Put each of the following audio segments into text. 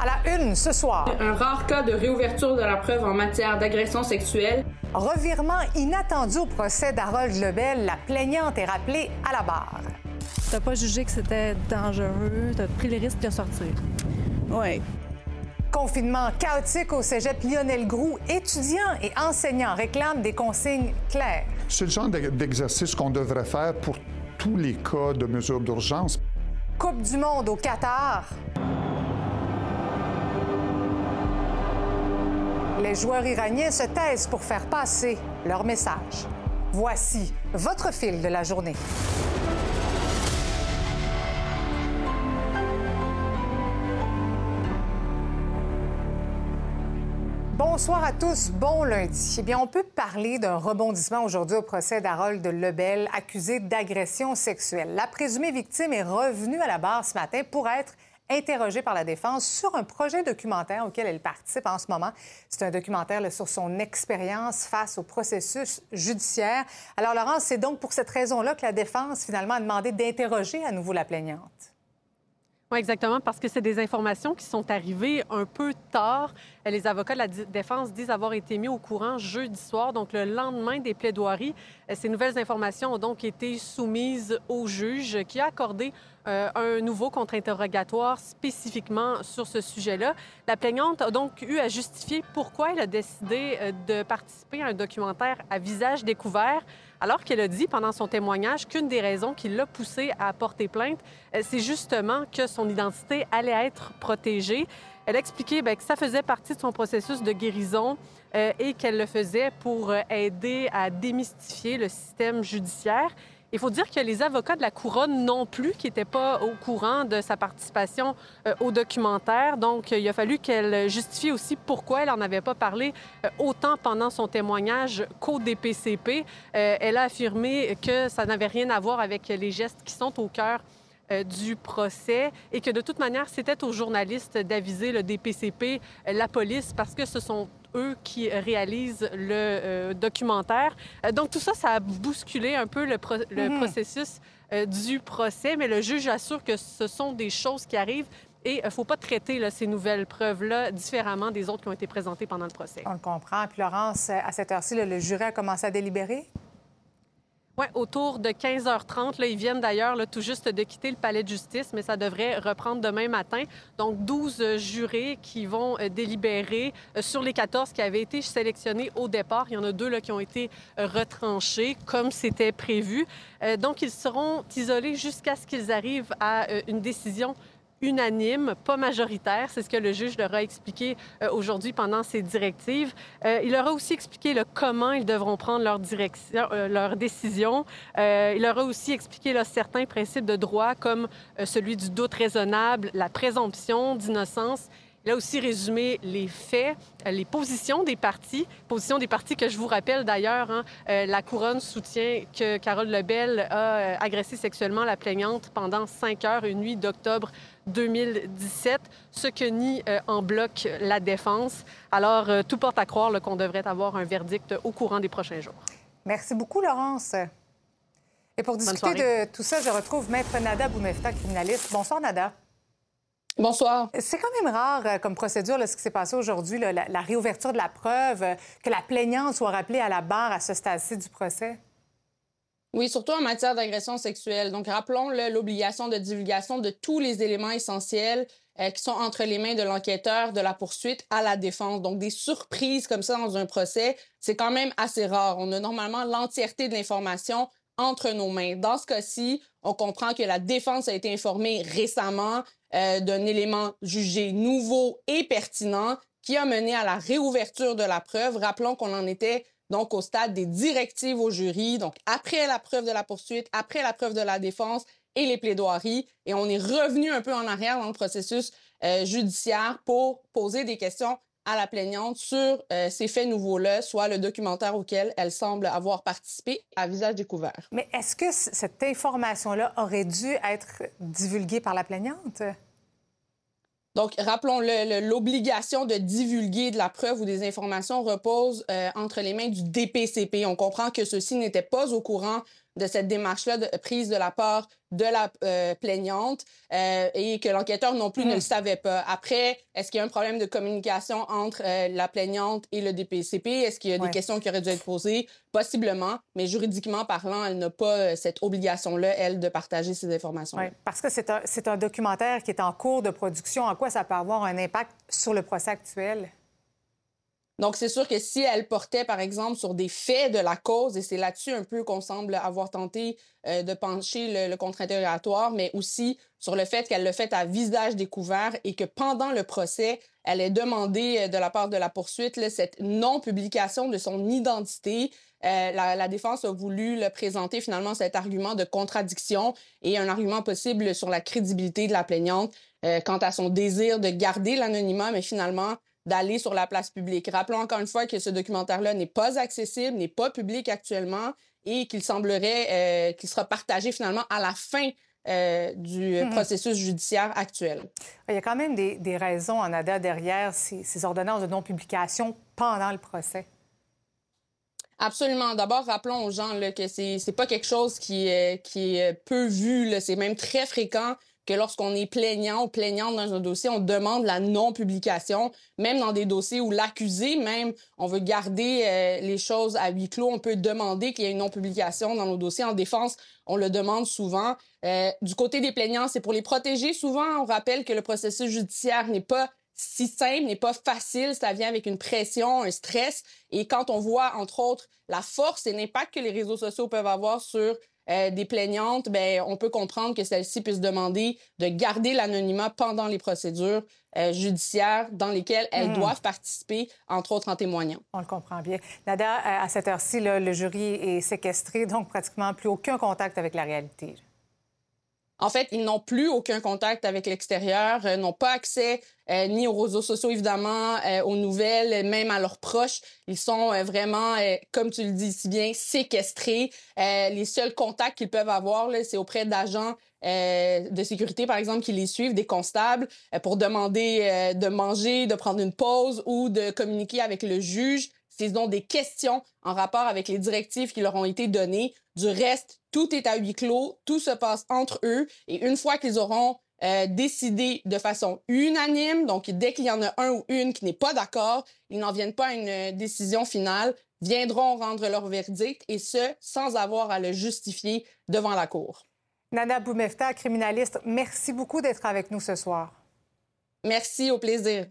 À la une ce soir. Un rare cas de réouverture de la preuve en matière d'agression sexuelle. Revirement inattendu au procès d'Harold Lebel. La plaignante est rappelée à la barre. T'as pas jugé que c'était dangereux, t'as pris les risques de sortir. Oui. Confinement chaotique au cégep Lionel Groux. Étudiants et enseignants réclament des consignes claires. C'est le genre d'exercice qu'on devrait faire pour tous les cas de mesures d'urgence. Coupe du monde au Qatar. Les joueurs iraniens se taisent pour faire passer leur message. Voici votre fil de la journée. Bonsoir à tous, bon lundi. Eh bien, on peut parler d'un rebondissement aujourd'hui au procès d'Harold Lebel, accusé d'agression sexuelle. La présumée victime est revenue à la barre ce matin pour être interrogée par la défense sur un projet documentaire auquel elle participe en ce moment. C'est un documentaire sur son expérience face au processus judiciaire. Alors, Laurence, c'est donc pour cette raison-là que la défense, finalement, a demandé d'interroger à nouveau la plaignante. Oui, exactement, parce que c'est des informations qui sont arrivées un peu tard. Les avocats de la défense disent avoir été mis au courant jeudi soir, donc le lendemain des plaidoiries. Ces nouvelles informations ont donc été soumises au juge qui a accordé euh, un nouveau contre-interrogatoire spécifiquement sur ce sujet-là. La plaignante a donc eu à justifier pourquoi elle a décidé euh, de participer à un documentaire à visage découvert alors qu'elle a dit pendant son témoignage qu'une des raisons qui l'a poussée à porter plainte, euh, c'est justement que son identité allait être protégée. Elle a expliqué bien, que ça faisait partie de son processus de guérison euh, et qu'elle le faisait pour euh, aider à démystifier le système judiciaire. Il faut dire que les avocats de la couronne non plus, qui n'étaient pas au courant de sa participation euh, au documentaire. Donc, il a fallu qu'elle justifie aussi pourquoi elle n'en avait pas parlé euh, autant pendant son témoignage qu'au DPCP. Euh, elle a affirmé que ça n'avait rien à voir avec les gestes qui sont au cœur du procès et que de toute manière, c'était aux journalistes d'aviser le DPCP, la police, parce que ce sont eux qui réalisent le euh, documentaire. Euh, donc tout ça, ça a bousculé un peu le, mhm. processus euh, du procès, mais le juge assure que ce sont des choses qui arrivent. Et il ne faut pas traiter ces nouvelles preuves-là différemment des autres qui ont été présentées pendant le procès. On le comprend. Puis Laurence, à cette heure-ci, le jury a commencé à délibérer? Autour de 15h30. Là, ils viennent d'ailleurs tout juste de quitter le palais de justice, mais ça devrait reprendre demain matin. Donc, 12 euh, jurés qui vont euh, délibérer euh, sur les 14 qui avaient été sélectionnés au départ. Il y en a deux qui ont été retranchés, comme c'était prévu. donc, ils seront isolés jusqu'à ce qu'ils arrivent à une décision unanime, pas majoritaire. C'est ce que le juge leur a expliqué euh, aujourd'hui pendant ses directives. Euh, il leur a aussi expliqué le comment ils devront prendre leur, euh, décision. il leur a aussi expliqué certains principes de droit comme celui du doute raisonnable, la présomption d'innocence il a aussi résumé les faits, les positions des partis, positions des partis que je vous rappelle d'ailleurs. Hein, la couronne soutient que Carole Lebel a agressé sexuellement la plaignante pendant cinq heures une nuit d'octobre 2017, ce que nie euh, en bloc la défense. Alors, euh, tout porte à croire qu'on devrait avoir un verdict au courant des prochains jours. Merci beaucoup, Laurence. Et pour discuter de tout ça, je retrouve Maître Nada Boumefta, criminaliste. Bonsoir, Nada. Bonsoir. C'est quand même rare euh, comme procédure ce qui s'est passé aujourd'hui, la, la, réouverture de la preuve, que la plaignante soit rappelée à la barre à ce stade-ci du procès. Oui, surtout en matière d'agression sexuelle. Donc, rappelons l'obligation de divulgation de tous les éléments essentiels euh, qui sont entre les mains de l'enquêteur, de la poursuite à la défense. Donc, des surprises comme ça dans un procès, c'est quand même assez rare. On a normalement l'entièreté de l'information entre nos mains. Dans ce cas-ci, on comprend que la défense a été informée récemment euh, d'un élément jugé nouveau et pertinent qui a mené à la réouverture de la preuve. Rappelons qu'on en était donc au stade des directives au jury, donc après la preuve de la poursuite, après la preuve de la défense et les plaidoiries. Et on est revenu un peu en arrière dans le processus judiciaire pour poser des questions à la plaignante sur ces faits nouveaux-là, soit le documentaire auquel elle semble avoir participé à visage découvert. Mais est-ce que cette information-là aurait dû être divulguée par la plaignante? Donc, rappelons-le, l'obligation de divulguer de la preuve ou des informations repose entre les mains du DPCP. On comprend que ceux-ci n'étaient pas au courant de cette démarche-là de, prise de la part de la euh, plaignante euh, et que l'enquêteur non plus ne le mm. savait pas. Après, est-ce qu'il y a un problème de communication entre euh, la plaignante et le DPCP? Est-ce qu'il y a des questions qui auraient dû être posées? Possiblement, mais juridiquement parlant, elle n'a pas cette obligation-là, elle, de partager ces informations. Oui, parce que c'est un, un documentaire qui est en cours de production. En quoi ça peut avoir un impact sur le procès actuel? Donc, c'est sûr que si elle portait, par exemple, sur des faits de la cause, et c'est là-dessus un peu qu'on semble avoir tenté euh, de pencher le, contre-interrogatoire, mais aussi sur le fait qu'elle le fait à visage découvert et que pendant le procès, elle est demandé euh, de la part de la poursuite cette non-publication de son identité. Euh, la, la, défense a voulu le présenter finalement cet argument de contradiction et un argument possible sur la crédibilité de la plaignante quant à son désir de garder l'anonymat, mais finalement d'aller sur la place publique. Rappelons encore une fois que ce documentaire-là n'est pas accessible, n'est pas public actuellement et qu'il semblerait euh, qu'il sera partagé finalement à la fin euh, du euh, mhm. processus judiciaire actuel. Il y a quand même des, des raisons en ADA derrière ces, ces ordonnances de non-publication pendant le procès. Absolument. D'abord, rappelons aux gens là, que c'est c'est pas quelque chose qui est qui est peu vu. C'est même très fréquent que lorsqu'on est plaignant ou plaignante dans un dossier, on demande la non-publication, même dans des dossiers où l'accusé, même, on veut garder euh, les choses à huis clos, on peut demander qu'il y ait une non-publication dans nos dossiers. En défense, on le demande souvent. Euh, du côté des plaignants, c'est pour les protéger. Souvent, on rappelle que le processus judiciaire n'est pas si simple, n'est pas facile, ça vient avec une pression, un stress. Et quand on voit, entre autres, la force et l'impact que les réseaux sociaux peuvent avoir sur euh, des plaignantes, ben, on peut comprendre que celles-ci puissent demander de garder l'anonymat pendant les procédures euh, judiciaires dans lesquelles elles hmm. doivent participer, entre autres en témoignant. On le comprend bien. Nada, à cette heure-ci, le jury est séquestré, donc pratiquement plus aucun contact avec la réalité. En fait, ils n'ont plus aucun contact avec l'extérieur, euh, n'ont pas accès euh, ni aux réseaux sociaux, évidemment, euh, aux nouvelles, même à leurs proches. Ils sont vraiment, comme tu le dis si bien, séquestrés. les seuls contacts qu'ils peuvent avoir, c'est auprès d'agents de sécurité, par exemple, qui les suivent, des constables, pour demander de manger, de prendre une pause ou de communiquer avec le juge s'ils ont des questions en rapport avec les directives qui leur ont été données. Du reste, tout est à huis clos, tout se passe entre eux. Et une fois qu'ils auront euh, décidé de façon unanime, donc dès qu'il y en a un ou une qui n'est pas d'accord, ils n'en viennent pas à une décision finale, viendront rendre leur verdict et ce, sans avoir à le justifier devant la Cour. Nana Boumefta, criminaliste, merci beaucoup d'être avec nous ce soir. Merci, au plaisir.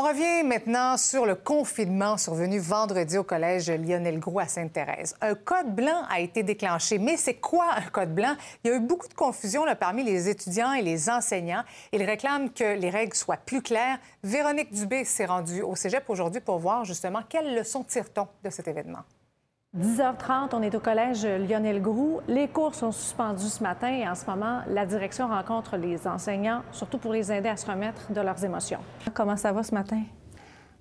On revient maintenant sur le confinement survenu vendredi au collège Lionel Gros à Sainte-Thérèse. Un code blanc a été déclenché, mais c'est quoi un code blanc? Il y a eu beaucoup de confusion parmi les étudiants et les enseignants. Ils réclament que les règles soient plus claires. Véronique Dubé s'est rendue au cégep aujourd'hui pour voir justement quelles leçons tire-t-on de cet événement? 10h30, on est au collège Lionel Groux. Les cours sont suspendus ce matin et en ce moment, la direction rencontre les enseignants, surtout pour les aider à se remettre de leurs émotions. Comment ça va ce matin?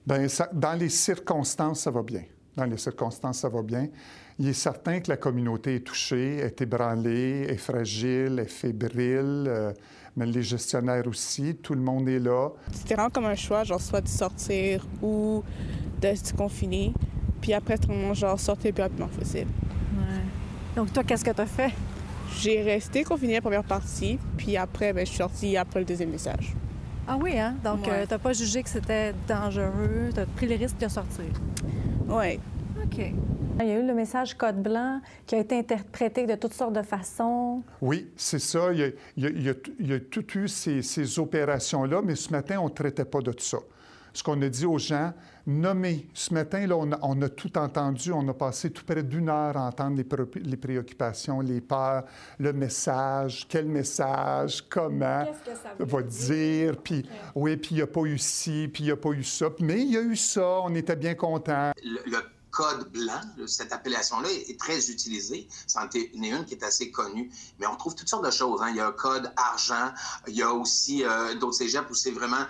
Bien, dans les circonstances, ça va bien. Dans les circonstances, ça va bien. Il est certain que la communauté est touchée, est ébranlée, est fragile, est fébrile, euh, mais les gestionnaires aussi, tout le monde est là. C'était vraiment comme un choix, genre soit de sortir ou de se confiner. Puis après, tout le monde, genre, sortait le plus rapidement possible. Ouais. Donc, toi, qu'est-ce que tu as fait? J'ai resté confiné la première partie, puis après, ben, je suis sortie après le deuxième message. Ah oui, hein? Donc, euh, t'as pas jugé que c'était dangereux, t'as pris les risques de sortir? Oui. OK. Il y a eu le message code blanc qui a été interprété de toutes sortes de façons. Oui, c'est ça. Il y, a, tout eu ces, ces opérations-là, mais ce matin, on ne traitait pas de tout ça. Ce qu'on a dit aux gens, nommer. Ce matin, là, on a, tout entendu. On a passé tout près d'une heure à entendre les, préoccupations, les peurs, le message, quel message, comment que ça va dire? Puis, oui, puis il n'y a pas eu ci, puis il n'y a pas eu ça. Mais il y a eu ça. On était bien contents. Le, code blanc. Cette appellation-là est très utilisée. C'en est une qui est assez connue. Mais on trouve toutes sortes de choses. Hein. Il y a un code argent. Il y a aussi euh, d'autres cégeps où c'est vraiment,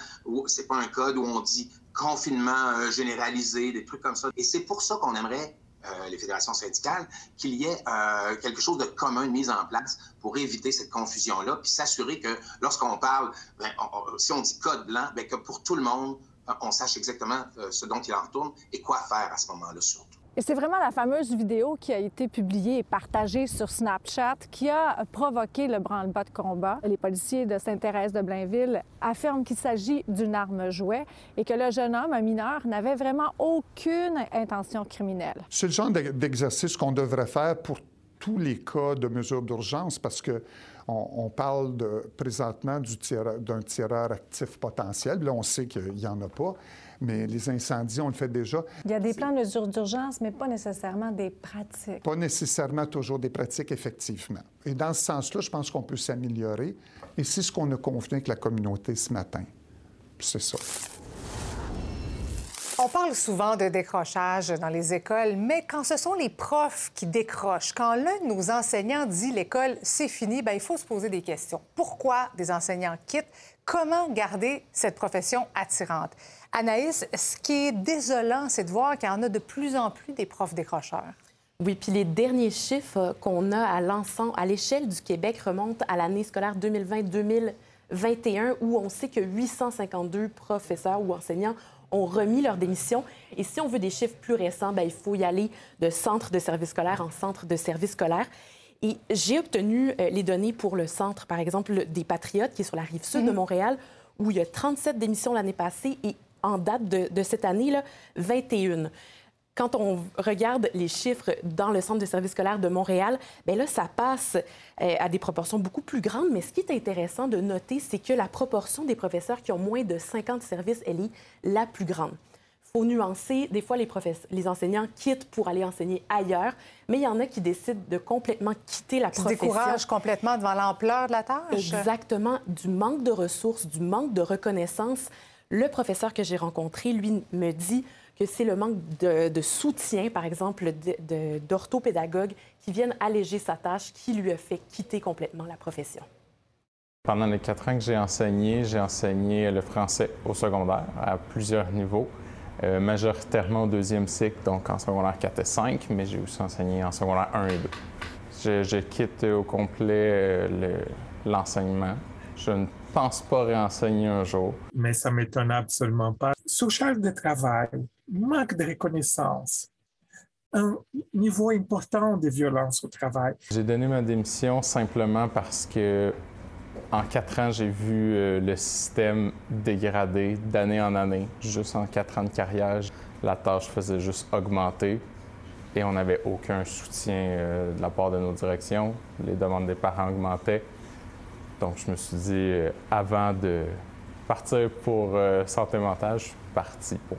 c'est pas un code où on dit confinement euh, généralisé, des trucs comme ça. Et c'est pour ça qu'on aimerait euh, les fédérations syndicales, qu'il y ait euh, quelque chose de commun de mise en place pour éviter cette confusion-là, puis s'assurer que lorsqu'on parle, ben, si on dit code blanc, ben, que pour tout le monde, on sache exactement ce dont il en retourne et quoi faire à ce moment-là surtout. Et c'est vraiment la fameuse vidéo qui a été publiée et partagée sur Snapchat qui a provoqué le branle-bas de combat. Les policiers de Sainte-Thérèse de Blainville affirment qu'il s'agit d'une arme jouet et que le jeune homme, un mineur, n'avait vraiment aucune intention criminelle. C'est le genre d'exercice qu'on devrait faire pour tous les cas de mesures d'urgence parce que on, parle de, présentement d'un tireur actif potentiel. Là, on sait qu'il n'y en a pas mais les incendies, on le fait déjà. Il y a des plans de mesures d'urgence, mais pas nécessairement des pratiques. Pas nécessairement toujours des pratiques, effectivement. Et dans ce sens-là, je pense qu'on peut s'améliorer. Et c'est ce qu'on a convenu avec la communauté ce matin. C'est ça. On parle souvent de décrochage dans les écoles, mais quand ce sont les profs qui décrochent, quand l'un de nos enseignants dit l'école, c'est fini, bien, il faut se poser des questions. Pourquoi des enseignants quittent? Comment garder cette profession attirante? Anaïs, ce qui est désolant, c'est de voir qu'il y en a de plus en plus des profs décrocheurs. Oui, puis les derniers chiffres qu'on a à l'ensemble, à l'échelle du Québec remontent à l'année scolaire 2020-2021, où on sait que 852 professeurs ou enseignants ont remis leur démission. Et si on veut des chiffres plus récents, bien, il faut y aller de centre de service scolaire en centre de service scolaire. Et j'ai obtenu euh, les données pour le centre, par exemple, des Patriotes, qui est sur la rive sud de mhm. Montréal, où il y a 37 démissions l'année passée et en date de, cette année, là, 21 quand on regarde les chiffres dans le centre de service scolaire de Montréal, bien là, ça passe euh, à des proportions beaucoup plus grandes. Mais ce qui est intéressant de noter, c'est que la proportion des professeurs qui ont moins de 50 services, elle est la plus grande. Il faut nuancer. Des fois, les, les enseignants quittent pour aller enseigner ailleurs, mais il y en a qui décident de complètement quitter la profession. Ils découragent complètement devant l'ampleur de la tâche. Exactement. Du manque de ressources, du manque de reconnaissance. Le professeur que j'ai rencontré, lui, me dit que c'est le manque de, soutien, par exemple, d'orthopédagogues qui viennent alléger sa tâche qui lui a fait quitter complètement la profession. Pendant les quatre ans que j'ai enseigné, j'ai enseigné le français au secondaire à plusieurs niveaux, euh, majoritairement au deuxième cycle, donc en secondaire 4 et 5, mais j'ai aussi enseigné en secondaire 1 et 2. Je, je quitte au complet euh, l'enseignement. je ne pense pas réenseigner un jour. Mais ça m'étonne absolument pas. Sous-charge de travail, manque de reconnaissance, un niveau important de violence au travail. J'ai donné ma démission simplement parce que en quatre ans, j'ai vu euh, le système dégrader d'année en année. Juste en quatre ans de carrière, la tâche faisait juste augmenter et on n'avait aucun soutien euh, de la part de nos directions. Les demandes des parents augmentaient. Donc, je me suis dit, euh, avant de partir pour euh, santé mentale, je suis parti pour.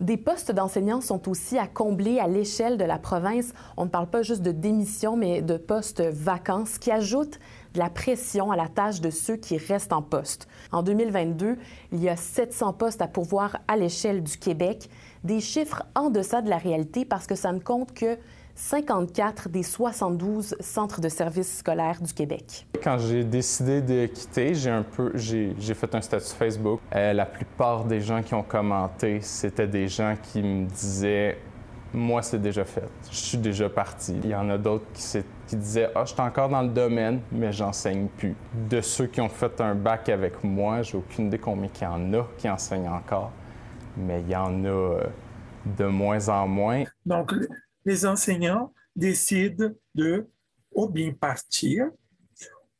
Des postes d'enseignants sont aussi à combler à l'échelle de la province. On ne parle pas juste de démission, mais de postes vacants, qui ajoute de la pression à la tâche de ceux qui restent en poste. En 2022, il y a 700 postes à pourvoir à l'échelle du Québec, des chiffres en deçà de la réalité parce que ça ne compte que 54 des 72 centres de services scolaires du Québec. Quand j'ai décidé de quitter, j'ai un peu, j'ai, fait un statut Facebook. Euh, la plupart des gens qui ont commenté, c'était des gens qui me disaient moi, c'est déjà fait. Je suis déjà parti. Il y en a d'autres qui, qui disaient Ah, je suis encore dans le domaine, mais j'enseigne plus. De ceux qui ont fait un bac avec moi, j'ai aucune idée combien il y en a qui enseignent encore, mais il y en a euh, de moins en moins. Donc, les enseignants décident de ou bien partir,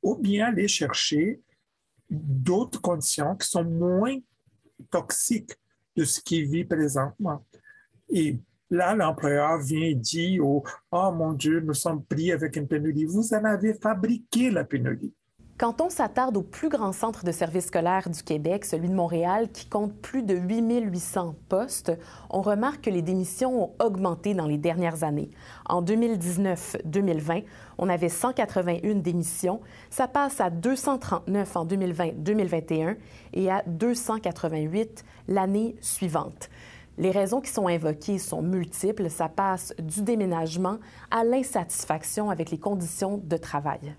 ou bien aller chercher d'autres conditions qui sont moins toxiques de ce qu'ils vivent présentement. Et là, l'employeur vient et dit oh, oh mon Dieu, nous sommes pris avec une pénurie. Vous en avez fabriqué la pénurie. Quand on s'attarde au plus grand centre de services scolaires du Québec, celui de Montréal, qui compte plus de 8800 postes, on remarque que les démissions ont augmenté dans les dernières années. En 2019-2020, on avait 181 démissions. Ça passe à 239 en 2020-2021 et à 288 l'année suivante. Les raisons qui sont invoquées sont multiples. Ça passe du déménagement à l'insatisfaction avec les conditions de travail.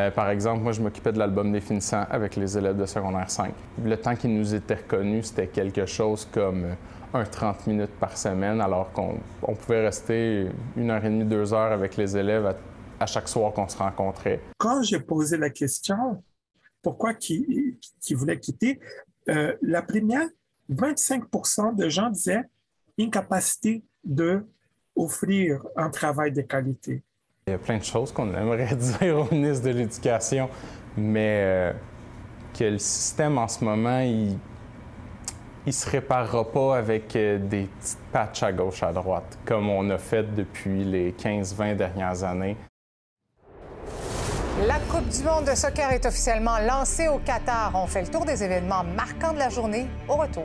Euh, par exemple, moi, je m'occupais de l'album des finissants avec les élèves de secondaire 5. Le temps qui nous était reconnu, c'était quelque chose comme euh, un 30 minutes par semaine, alors qu'on pouvait rester une heure et demie, deux heures avec les élèves à, chaque soir qu'on se rencontrait. Quand j'ai posé la question, pourquoi qui, qui voulait quitter, euh, la première, 25% de gens disaient incapacité de offrir un travail de qualité. Il y a plein de choses qu'on aimerait dire au ministre de l'Éducation, mais euh, que le système en ce moment, il se réparera pas avec euh, des petites patchs à gauche, à droite, comme on a fait depuis les 15-20 dernières années. La Coupe du monde de soccer est officiellement lancée au Qatar. On fait le tour des événements marquants de la journée au retour.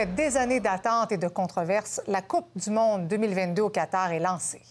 Après des années d'attente et de controverses, la Coupe du Monde 2022 au Qatar est lancée.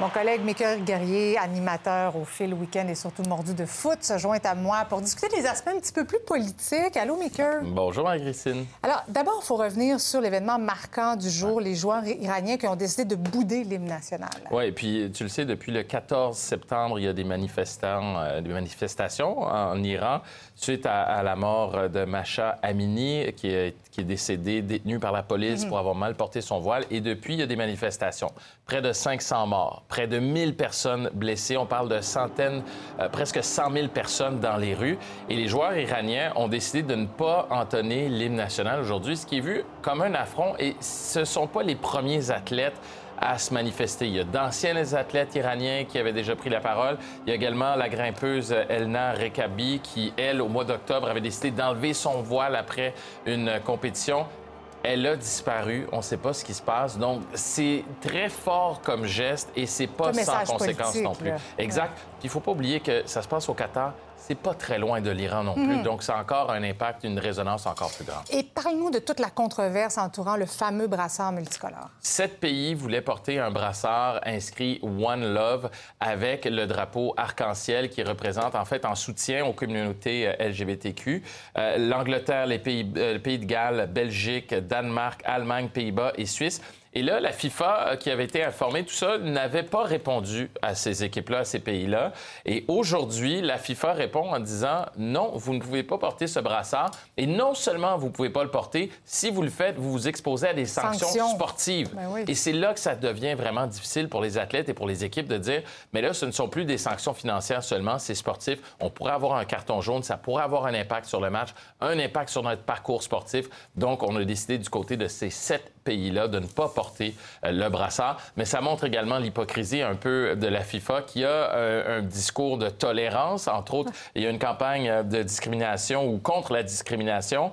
Mon collègue Michael Guerrier, animateur au fil week-end et surtout mordu de foot, se joint à moi pour discuter des aspects un petit peu plus politiques. Allô, Michael? Bonjour, Marie-Christine. Alors, d'abord, il faut revenir sur l'événement marquant du jour, les joueurs iraniens qui ont décidé de bouder l'hymne national. Oui, et puis tu le sais, depuis le 14 septembre, il y a des manifestants, euh, des manifestations en Iran suite à, la mort de Masha Amini, qui est, qui est décédée, détenue par la police mhm. pour avoir mal porté son voile. Et depuis, il y a des manifestations. Près de 500 morts près de 1000 personnes blessées. On parle de centaines, euh, presque 100 000 personnes dans les rues. Et les joueurs iraniens ont décidé de ne pas entonner l'hymne national aujourd'hui, ce qui est vu comme un affront. Et ce ne sont pas les premiers athlètes à se manifester. Il y a d'anciens athlètes iraniens qui avaient déjà pris la parole. Il y a également la grimpeuse Elna Rekabi qui, elle, au mois d'octobre, avait décidé d'enlever son voile après une compétition. Elle a disparu. On ne sait pas ce qui se passe. Donc, c'est très fort comme geste et c'est pas sans conséquence non plus. Exact. Puis il faut pas oublier que ça se passe au Qatar c'est pas très loin de l'Iran non plus. Mhm. Donc, c'est encore un impact, une résonance encore plus grande. Et parle-nous de toute la controverse entourant le fameux brassard multicolore. Sept pays voulaient porter un brassard inscrit One Love avec le drapeau arc-en-ciel qui représente, en fait, en soutien aux communautés euh, LGBTQ. Euh, L'Angleterre, les pays, euh, le pays de Galles, Belgique, Danemark, Allemagne, Pays-Bas et Suisse et là, la FIFA, euh, qui avait été informée, tout ça, n'avait pas répondu à ces équipes-là, à ces pays-là. Et aujourd'hui, la FIFA répond en disant non, vous ne pouvez pas porter ce brassard. Et non seulement vous ne pouvez pas le porter, si vous le faites, vous vous exposez à des sanctions, sportives. Ben et c'est là que ça devient vraiment difficile pour les athlètes et pour les équipes de dire mais là, ce ne sont plus des sanctions financières seulement, c'est sportif. On pourrait avoir un carton jaune, ça pourrait avoir un impact sur le match, un impact sur notre parcours sportif. Donc, on a décidé du côté de ces sept pays-là de ne pas porter euh, le brassard. Mais ça montre également l'hypocrisie un peu de la FIFA qui a euh, un discours de tolérance. Entre autres, il y a une campagne euh, de discrimination ou contre la discrimination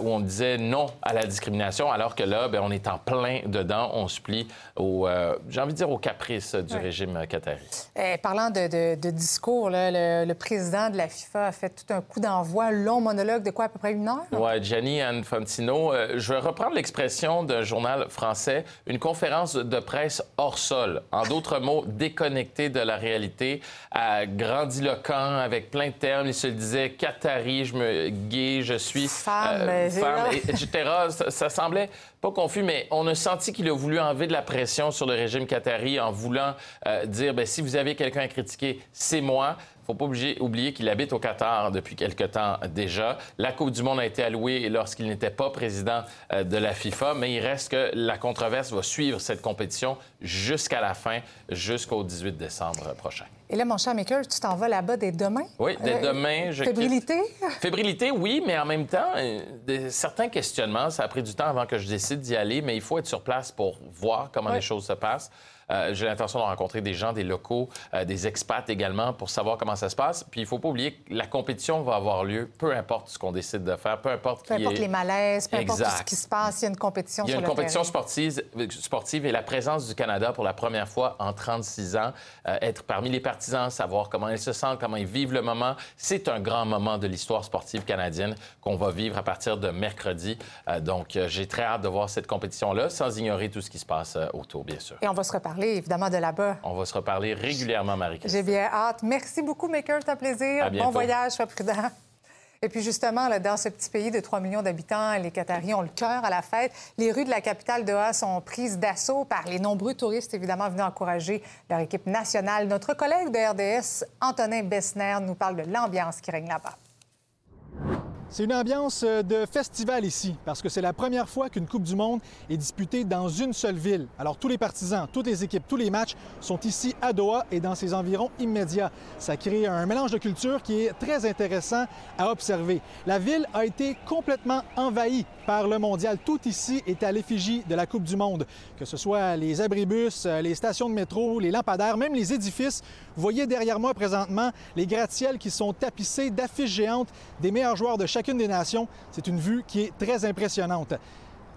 où on disait non à la discrimination, alors que là, bien, on est en plein dedans. On se plie au, j'ai envie de dire, aux caprices du régime qatari. Eh, parlant de, discours, le, le, président de la FIFA a fait tout un coup d'envoi, long monologue de quoi, à peu près une heure? Oui, Gianni Infantino. je vais reprendre l'expression d'un journal français, une conférence de presse hors sol. En d'autres mots, déconnecté de la réalité, à grandiloquent, avec plein de termes. Il se disait Qatari, je me gay, je suis femme, euh, etc. Ça, semblait pas confus, mais on a senti qu'il a voulu enlever de la pression sur le régime qatari en voulant euh, dire ben, si vous avez quelqu'un à critiquer, c'est moi faut pas oublier qu'il habite au Qatar depuis quelque temps déjà. La Coupe du Monde a été allouée lorsqu'il n'était pas président euh, de la FIFA, mais il reste que la controverse va suivre cette compétition jusqu'à la fin, jusqu'au 18 décembre prochain. Et là, mon cher Maker, tu t'en vas là-bas dès demain? Oui, dès Euh, demain, je Fébrilité? Fébrilité, oui, mais en même temps, euh, certains questionnements. Ça a pris du temps avant que je décide d'y aller, mais il faut être sur place pour voir comment les choses se passent. Euh, J'ai l'intention de rencontrer des gens, des locaux, euh, des expats également, pour savoir comment ça se passe. Puis il faut pas oublier que la compétition va avoir lieu, peu importe ce qu'on décide de faire, peu importe Peu qui importe est... les malaises, peu importe ce qui se passe, il y a une compétition Il y a sur une compétition sportive, sportive et la présence du Canada pour la première fois en 36 ans, euh, être parmi les partisans, savoir comment ils se sentent, comment ils vivent le moment, c'est un grand moment de l'histoire sportive canadienne qu'on va vivre à partir de mercredi. Donc, j'ai très hâte de voir cette compétition-là, sans ignorer tout ce qui se passe autour, bien sûr. Et on va se reparler, évidemment, de là-bas. On va se reparler régulièrement, Marie-Christine. J'ai bien hâte. Merci beaucoup, Maker. C'est un plaisir. Bon voyage, sois prudent. Et puis justement, là, dans ce petit pays de 3 millions d'habitants, les Qataris ont le cœur à la fête. Les rues de la capitale Doha sont prises d'assaut par les nombreux touristes, évidemment, venus encourager leur équipe nationale. Notre collègue de RDS, Antonin Bessner, nous parle de l'ambiance qui règne là-bas. C'est une ambiance euh, de festival ici, parce que c'est la première fois qu'une Coupe du Monde est disputée dans une seule ville. Alors tous les partisans, toutes les équipes, tous les matchs sont ici à Doha et dans ses environs immédiats. Ça crée un mélange de cultures qui est très intéressant à observer. La ville a été complètement envahie par le mondial. Tout ici est à l'effigie de la Coupe du Monde, que ce soit les abribus, euh, les stations de métro, les lampadaires, même les édifices. Vous voyez derrière moi présentement les gratte-ciels qui sont tapissés d'affiches géantes des meilleurs joueurs de des nations. C'est une vue qui est très impressionnante.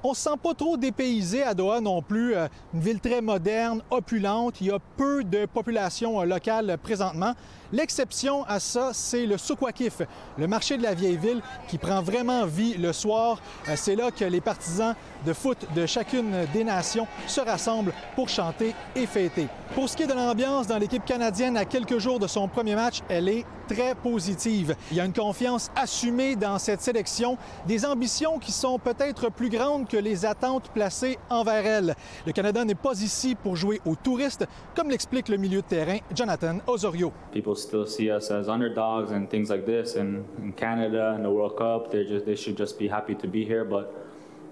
On ne se sent pas trop dépaysé à Doha non plus. Euh, Une ville très moderne, opulente. Il y a peu de population euh, locale présentement. L'exception à ça, c'est le Souk Waqif, le marché de la vieille ville qui prend vraiment vie le soir. Euh, C'est là que les partisans de foot de chacune des nations se rassemblent pour chanter et fêter. Pour ce qui est de l'ambiance dans l'équipe canadienne à quelques jours de son premier match, elle est très positive. Il y a une confiance assumée dans cette sélection, des ambitions qui sont peut-être plus grandes que les attentes placées envers elle. Le Canada n'est pas ici pour jouer aux touristes, comme l'explique le milieu de terrain Jonathan Osorio. people still see us as underdogs and things like this. And in Canada and the World Cup, they just they should just be happy to be here. But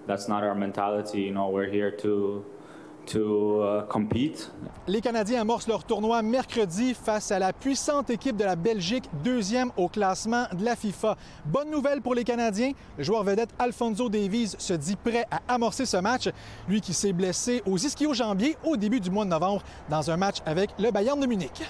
that's not our mentality. You know, we're here to uh. Les Canadiens amorcent leur tournoi mercredi face à la puissante équipe de la Belgique, deuxième au classement de la FIFA. Bonne nouvelle pour les Canadiens, le joueur vedette Alfonso Davies se dit prêt à amorcer ce match, lui qui s'est blessé aux ischio-jambiers au début du mois de novembre dans un match avec le Bayern de Munich.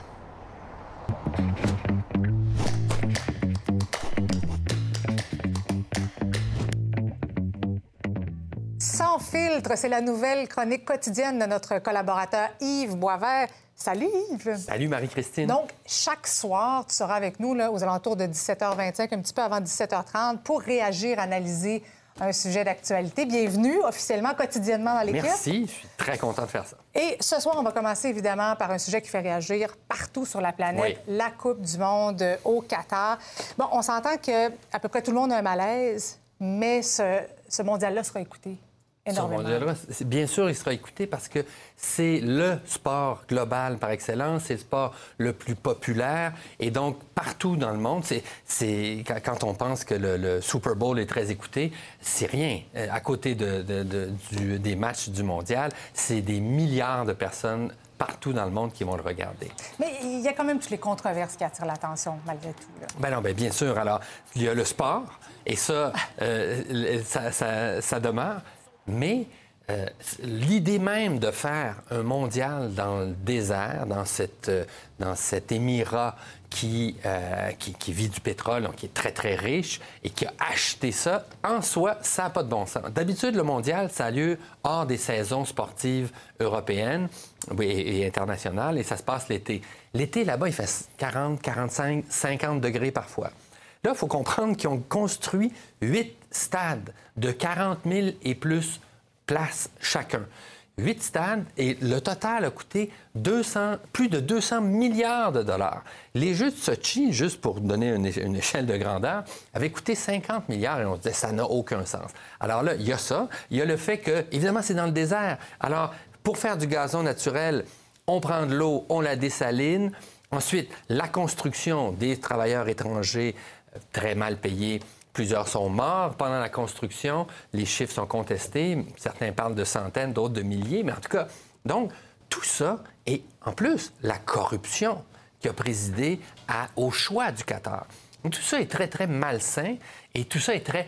Filtre, c'est la nouvelle chronique quotidienne de notre collaborateur Yves Boisvert. Salut Yves. Salut Marie-Christine. Donc, chaque soir, tu seras avec nous là, aux alentours de 17h25, un petit peu avant 17h30, pour réagir, analyser un sujet d'actualité. Bienvenue officiellement, quotidiennement dans l'équipe. Merci, je suis très content de faire ça. Et ce soir, on va commencer évidemment par un sujet qui fait réagir partout sur la planète, Oui. la Coupe du Monde au Qatar. Bon, on s'entend que à peu près tout le monde a un malaise, mais ce, ce mondial-là sera écouté énormément. bien sûr, il sera écouté parce que c'est le sport global par excellence, c'est le sport le plus populaire. Et donc, partout dans le monde, c'est, quand- on pense que le, le Super Bowl est très écouté, c'est rien. Euh, À côté de, de- de- du- des matchs du mondial, c'est des milliards de personnes partout dans le monde qui vont le regarder. Mais il y a quand même toutes les controverses qui attirent l'attention, malgré tout. là. Ben non, ben bien sûr. Alors, il y a le sport, et ça, euh, ça, ça- ça demeure. Mais euh, l'idée même de faire un mondial dans le désert, dans, cette, euh, dans cet émirat qui, euh, qui, qui vit du pétrole, donc qui est très, très riche, et qui a acheté ça, en soi, ça n'a pas de bon sens. D'habitude, le mondial, ça a lieu hors des saisons sportives européennes et internationales, et ça se passe l'été. L'été, là-bas, il fait 40, 45, 50 degrés parfois. Là, il faut comprendre qu'ils ont construit huit stades de 40 000 et plus places chacun. Huit stades et le total a coûté 200, plus de 200 milliards de dollars. Les Jeux de Sochi, juste pour donner une échelle de grandeur, avaient coûté 50 milliards et on se disait ça n'a aucun sens. Alors là, il y a ça. Il y a le fait que, évidemment, c'est dans le désert. Alors, pour faire du gazon naturel, on prend de l'eau, on la dessaline. Ensuite, la construction des travailleurs étrangers euh, très mal payés. Plusieurs sont morts pendant la construction. Les chiffres sont contestés. Certains parlent de centaines, d'autres de milliers. Mais en tout cas, donc, tout ça, et en plus, la corruption qui a présidé à- au choix du Qatar. Tout ça est très, très malsain et tout ça est très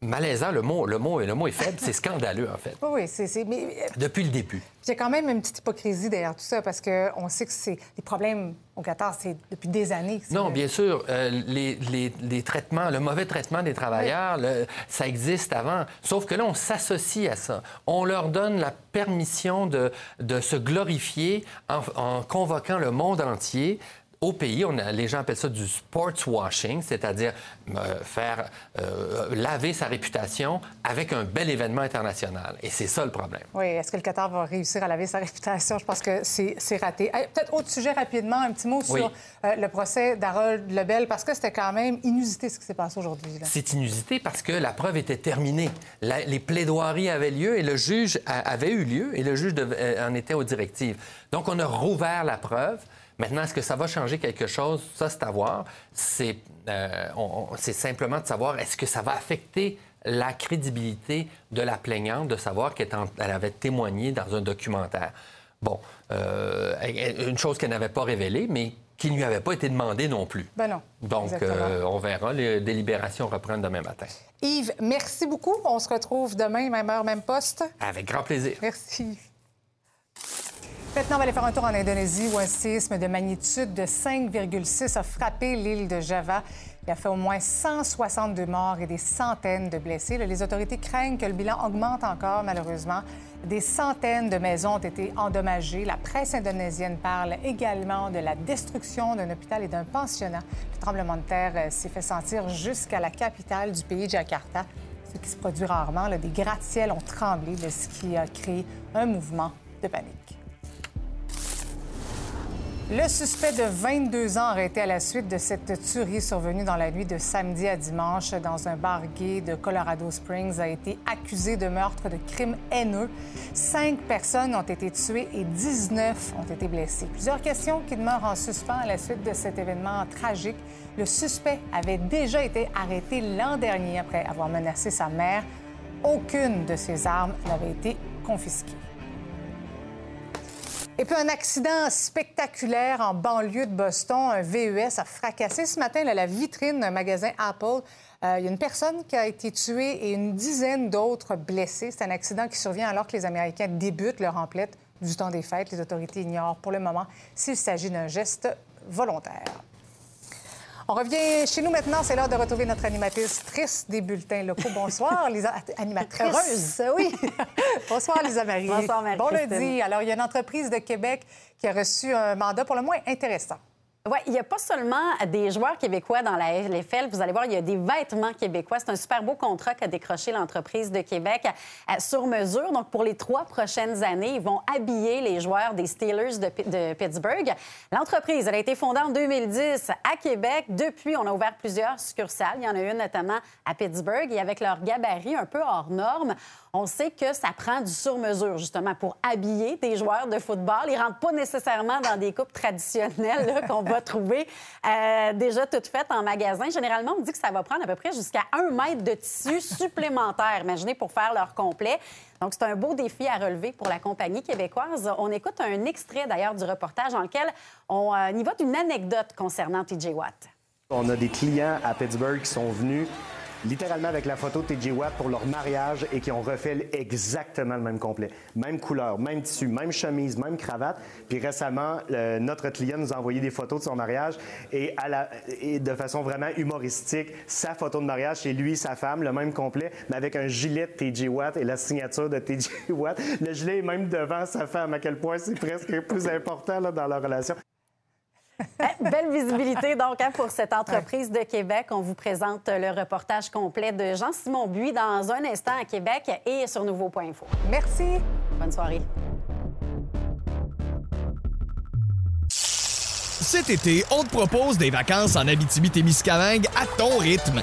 malaisant. Le mot, le mot, le mot est faible, c'est scandaleux, en fait, Oui, oui, c'est. Mais depuis le début. il y a quand même une petite hypocrisie derrière tout ça parce qu'on sait que c'est les problèmes au Qatar, c'est depuis des années. Non, bien sûr, euh, les, les- les traitements, le mauvais traitement des travailleurs, le- ça existe avant. Sauf que là, on s'associe à ça. On leur donne la permission de, de se glorifier en, en convoquant le monde entier. Au pays, on a- les gens appellent ça du sports washing, c'est-à-dire euh, faire euh, laver sa réputation avec un bel événement international. Et c'est ça le problème. Oui, est-ce que le Qatar va réussir à laver sa réputation? Je pense que c'est raté. Hey, Peut-être autre sujet rapidement, un petit mot Oui. sur euh, le procès d'Harold Lebel, parce que c'était quand même inusité ce qui s'est passé aujourd'hui. C'est inusité parce que la preuve était terminée. La- les plaidoiries avaient lieu et le juge a- avait eu lieu et le juge en était aux directives. Donc, on a rouvert la preuve. Maintenant, est-ce que ça va changer quelque chose? Ça, c'est à voir. C'est euh, c'est simplement de savoir est-ce que ça va affecter la crédibilité de la plaignante de savoir qu'elle avait témoigné dans un documentaire? Bon, euh, une chose qu'elle n'avait pas révélée, mais qui ne lui avait pas été demandée non plus. Ben non. Donc, euh, on verra. Les délibérations reprennent demain matin. Yves, merci beaucoup. On se retrouve demain, même heure, même poste. Avec grand plaisir. Merci. Maintenant, on va aller faire un tour en Indonésie où un séisme de magnitude de 5,6 a frappé l'île de Java. Il a fait au moins 162 morts et des centaines de blessés. Les autorités craignent que le bilan augmente encore, malheureusement. Des centaines de maisons ont été endommagées. La presse indonésienne parle également de la destruction d'un hôpital et d'un pensionnat. Le tremblement de terre euh, s'est fait sentir jusqu'à la capitale du pays, Jakarta, ce qui se produit rarement. Des gratte-ciels ont tremblé, ce qui a créé un mouvement de panique. Le suspect de 22 ans arrêté à la suite de cette tuerie survenue dans la nuit de samedi à dimanche dans un bar gay de Colorado Springs a été accusé de meurtre de crimes haineux. Cinq personnes ont été tuées et 19 ont été blessées. Plusieurs questions qui demeurent en suspens à la suite de cet événement tragique. Le suspect avait déjà été arrêté l'an dernier après avoir menacé sa mère. Aucune de ses armes n'avait été confisquée. Et puis un accident spectaculaire en banlieue de Boston. Un VES a fracassé ce matin là, la vitrine d'un magasin Apple. Euh, il y a une personne qui a été tuée et une dizaine d'autres blessés. C'est un accident qui survient alors que les Américains débutent leur emplette du temps des fêtes. Les autorités ignorent pour le moment s'il s'agit d'un geste volontaire. On revient chez nous maintenant. C'est l'heure de retrouver notre animatrice triste des bulletins locaux. Bonsoir, Lisa. Animatrice. Heureuse. Oui. Bonsoir, Lisa Marie. Bonsoir, Bon Marie-Christine. lundi. Alors, il y a une entreprise de Québec qui a reçu un mandat pour le moins intéressant. Il n'y a pas seulement des joueurs québécois dans la LFL. Vous allez voir, il y a des vêtements québécois. C'est un super beau contrat qu'a décroché l'entreprise de Québec euh, sur mesure. Donc, pour les trois prochaines années, ils vont habiller les joueurs des Steelers de, Pi- de Pittsburgh. L'entreprise, elle a été fondée en 2010 à Québec. Depuis, on a ouvert plusieurs succursales. Il y en a une notamment à Pittsburgh. Et avec leur gabarit un peu hors norme, on sait que ça prend du sur-mesure, justement, pour habiller des joueurs de football. Ils rentrent pas nécessairement dans des coupes traditionnelles qu'on va trouver euh, déjà toutes faites en magasin. Généralement, on dit que ça va prendre à peu près jusqu'à un mètre de tissu supplémentaire, imaginez, pour faire leur complet. Donc, c'est un beau défi à relever pour la compagnie québécoise. On écoute un extrait, d'ailleurs, du reportage dans lequel on euh, y va d'une anecdote concernant TJ Watt. On a des clients à Pittsburgh qui sont venus littéralement avec la photo de TJ Watt pour leur mariage et qui ont refait exactement le même complet. Même couleur, même tissu, même chemise, même cravate. Puis récemment, notre client nous a envoyé des photos de son mariage et, à la- et de façon vraiment humoristique, sa photo de mariage, c'est lui, sa femme, le même complet, mais avec un gilet de TJ Watt et la signature de TJ Watt. Le gilet est même devant sa femme, à quel point c'est presque plus important là, dans leur relation. Belle visibilité donc hein, pour cette entreprise de Québec. On vous présente le reportage complet de Jean-Simon Buis dans un instant à Québec et sur nouveau.info. Merci. Bonne soirée. Cet été, on te propose des vacances en Abitibi-Témiscamingue à ton rythme.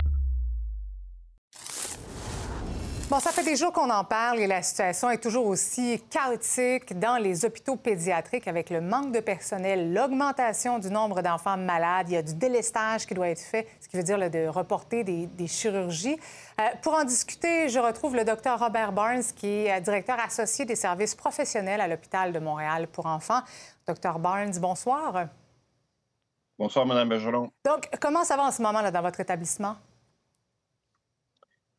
Bon, ça fait des jours qu'on en parle et la situation est toujours aussi chaotique dans les hôpitaux pédiatriques avec le manque de personnel, l'augmentation du nombre d'enfants malades. Il y a du délestage qui doit être fait, ce qui veut dire de reporter des, chirurgies. Euh, pour en discuter, je retrouve le docteur Robert Barnes, qui est euh, directeur associé des services professionnels à l'hôpital de Montréal pour enfants. Docteur Barnes, bonsoir. Bonsoir, Mme Bergeron. Donc, comment ça va en ce moment là, dans votre établissement?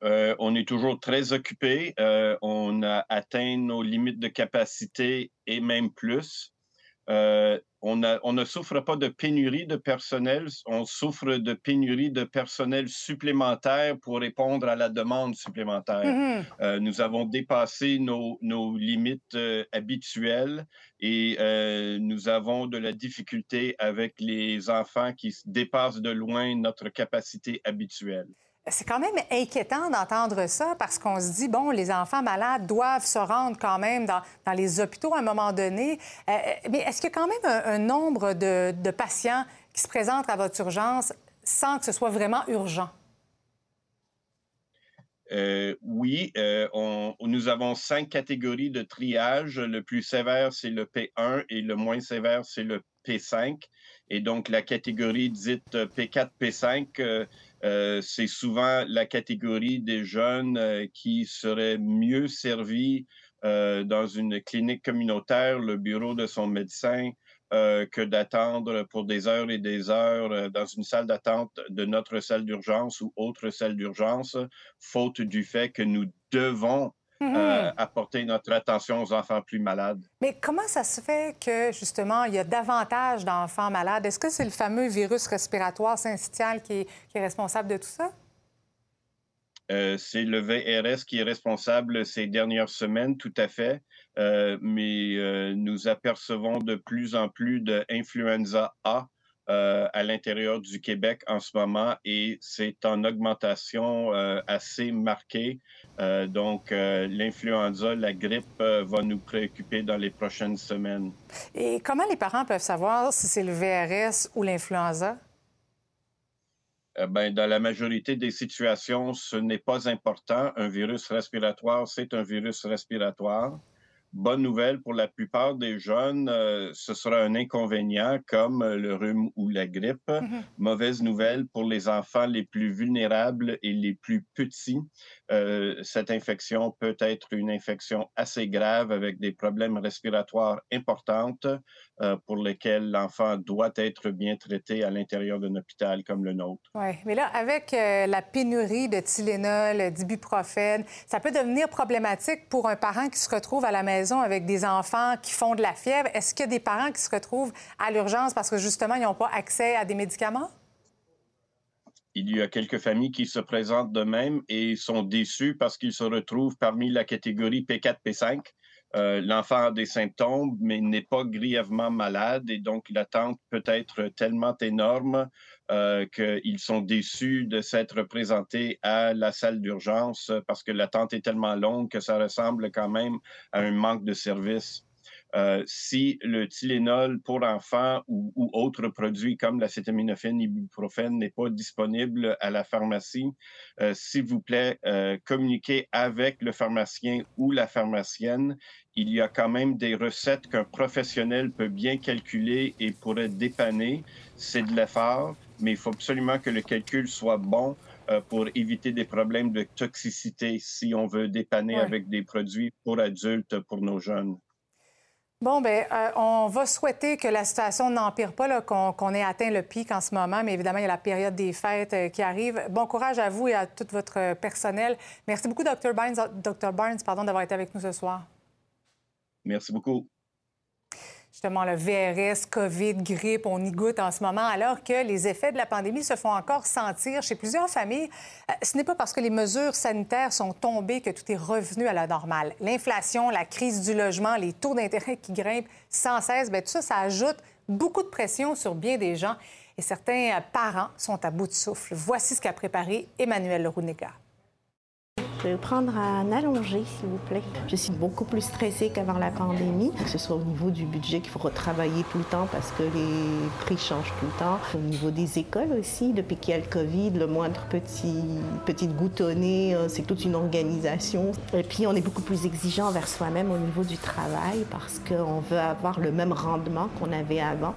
Euh, on est toujours très occupé. Euh, on a atteint nos limites de capacité et même plus. Euh, on, ne souffre pas de pénurie de personnel, on souffre de pénurie de personnel supplémentaire pour répondre à la demande supplémentaire. Mm-hmm. nous avons dépassé nos, nos limites habituelles et nous avons de la difficulté avec les enfants qui dépassent de loin notre capacité habituelle. C'est quand même inquiétant d'entendre ça parce qu'on se dit, bon, les enfants malades doivent se rendre quand même dans, les hôpitaux à un moment donné. Euh, mais est-ce qu'il y a quand même un, nombre de, patients qui se présentent à votre urgence sans que ce soit vraiment urgent? Euh, oui, euh, nous avons cinq catégories de triage. Le plus sévère, c'est le P1 et le moins sévère, c'est le P5. Et donc, la catégorie dite P4, P5, euh, c'est souvent la catégorie des jeunes euh, qui seraient mieux servis euh, dans une clinique communautaire, le bureau de son médecin, que d'attendre pour des heures et des heures dans une salle d'attente de notre salle d'urgence ou autre salle d'urgence, faute du fait que nous devons mhm. apporter notre attention aux enfants plus malades. Mais comment ça se fait que, justement, il y a davantage d'enfants malades? Est-ce que c'est le fameux virus respiratoire syncytial qui est, responsable de tout ça? Euh, c'est le VRS qui est responsable ces dernières semaines, tout à fait. Euh, mais nous apercevons de plus en plus d'influenza A à l'intérieur du Québec en ce moment et c'est en augmentation assez marquée. Euh, donc, euh, l'influenza, la grippe euh, va nous préoccuper dans les prochaines semaines. Et comment les parents peuvent savoir si c'est le VRS ou l'influenza? Ben, dans la majorité des situations, ce n'est pas important. Un virus respiratoire, c'est un virus respiratoire. Bonne nouvelle pour la plupart des jeunes, euh, ce sera un inconvénient comme euh, le rhume ou la grippe. Mm-hmm. Mauvaise nouvelle pour les enfants les plus vulnérables et les plus petits. Euh, cette infection peut être une infection assez grave avec des problèmes respiratoires importants pour lesquels l'enfant doit être bien traité à l'intérieur d'un hôpital comme le nôtre. Oui, mais là, avec la pénurie de Tylenol, d'ibuprofène, ça peut devenir problématique pour un parent qui se retrouve à la maison avec des enfants qui font de la fièvre, est-ce qu'il y a des parents qui se retrouvent à l'urgence parce que justement, ils n'ont pas accès à des médicaments? Il y a quelques familles qui se présentent de même et sont déçues parce qu'ils se retrouvent parmi la catégorie P4, P5. Euh, l'enfant a des symptômes, mais n'est pas grièvement malade et donc l'attente peut être tellement énorme euh, qu'ils sont déçus de s'être présentés à la salle d'urgence parce que l'attente est tellement longue que ça ressemble quand même à un manque de service. Euh, si le Tylenol pour enfants ou, ou autres produits comme l'acétaminophène, ibuprofène n'est pas disponible à la pharmacie, s'il vous plaît, communiquez avec le pharmacien ou la pharmacienne. Il y a quand même des recettes qu'un professionnel peut bien calculer et pourrait dépanner. C'est de l'effort, mais il faut absolument que le calcul soit bon pour éviter des problèmes de toxicité si on veut dépanner avec des produits pour adultes, pour nos jeunes. Bon, bien, euh, on va souhaiter que la situation n'empire pas, qu'on ait atteint le pic en ce moment, mais évidemment, il y a la période des fêtes euh, qui arrive. Bon courage à vous et à tout votre personnel. Merci beaucoup, Dr. Barnes, Dr. Barnes pardon, d'avoir été avec nous ce soir. Merci beaucoup justement le VRS, COVID, grippe, on y goûte en ce moment, alors que les effets de la pandémie se font encore sentir chez plusieurs familles. Euh, ce n'est pas parce que les mesures sanitaires sont tombées que tout est revenu à la normale. L'inflation, la crise du logement, les taux d'intérêt qui grimpent sans cesse, bien, tout ça, ça ajoute beaucoup de pression sur bien des gens et certains parents sont à bout de souffle. Voici ce qu'a préparé Emmanuel Runega. Vais prendre un allongé, s'il vous plaît. Je suis beaucoup plus stressée qu'avant la pandémie, que ce soit au niveau du budget qu'il faut retravailler tout le temps parce que les prix changent tout le temps. Au niveau des écoles aussi, depuis qu'il y a le COVID, le moindre petit, petite goutonnée, euh, c'est toute une organisation. Et puis, on est beaucoup plus exigeant envers soi-même au niveau du travail parce qu'on veut avoir le même rendement qu'on avait avant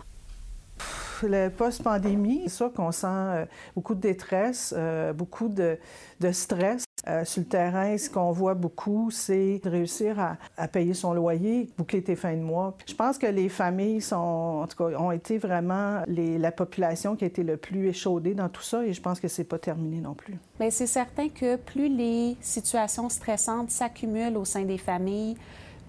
le post-pandémie, c'est sûr qu'on sent euh, beaucoup de détresse, euh, beaucoup de, stress. Euh, sur le terrain, ce qu'on voit beaucoup, c'est de réussir à, payer son loyer, boucler tes fins de mois. Je pense que les familles sont, en tout cas, ont été vraiment la population qui a été le plus échaudée dans tout ça et je pense que c'est pas terminé non plus. Bien, c'est certain que plus les situations stressantes s'accumulent au sein des familles,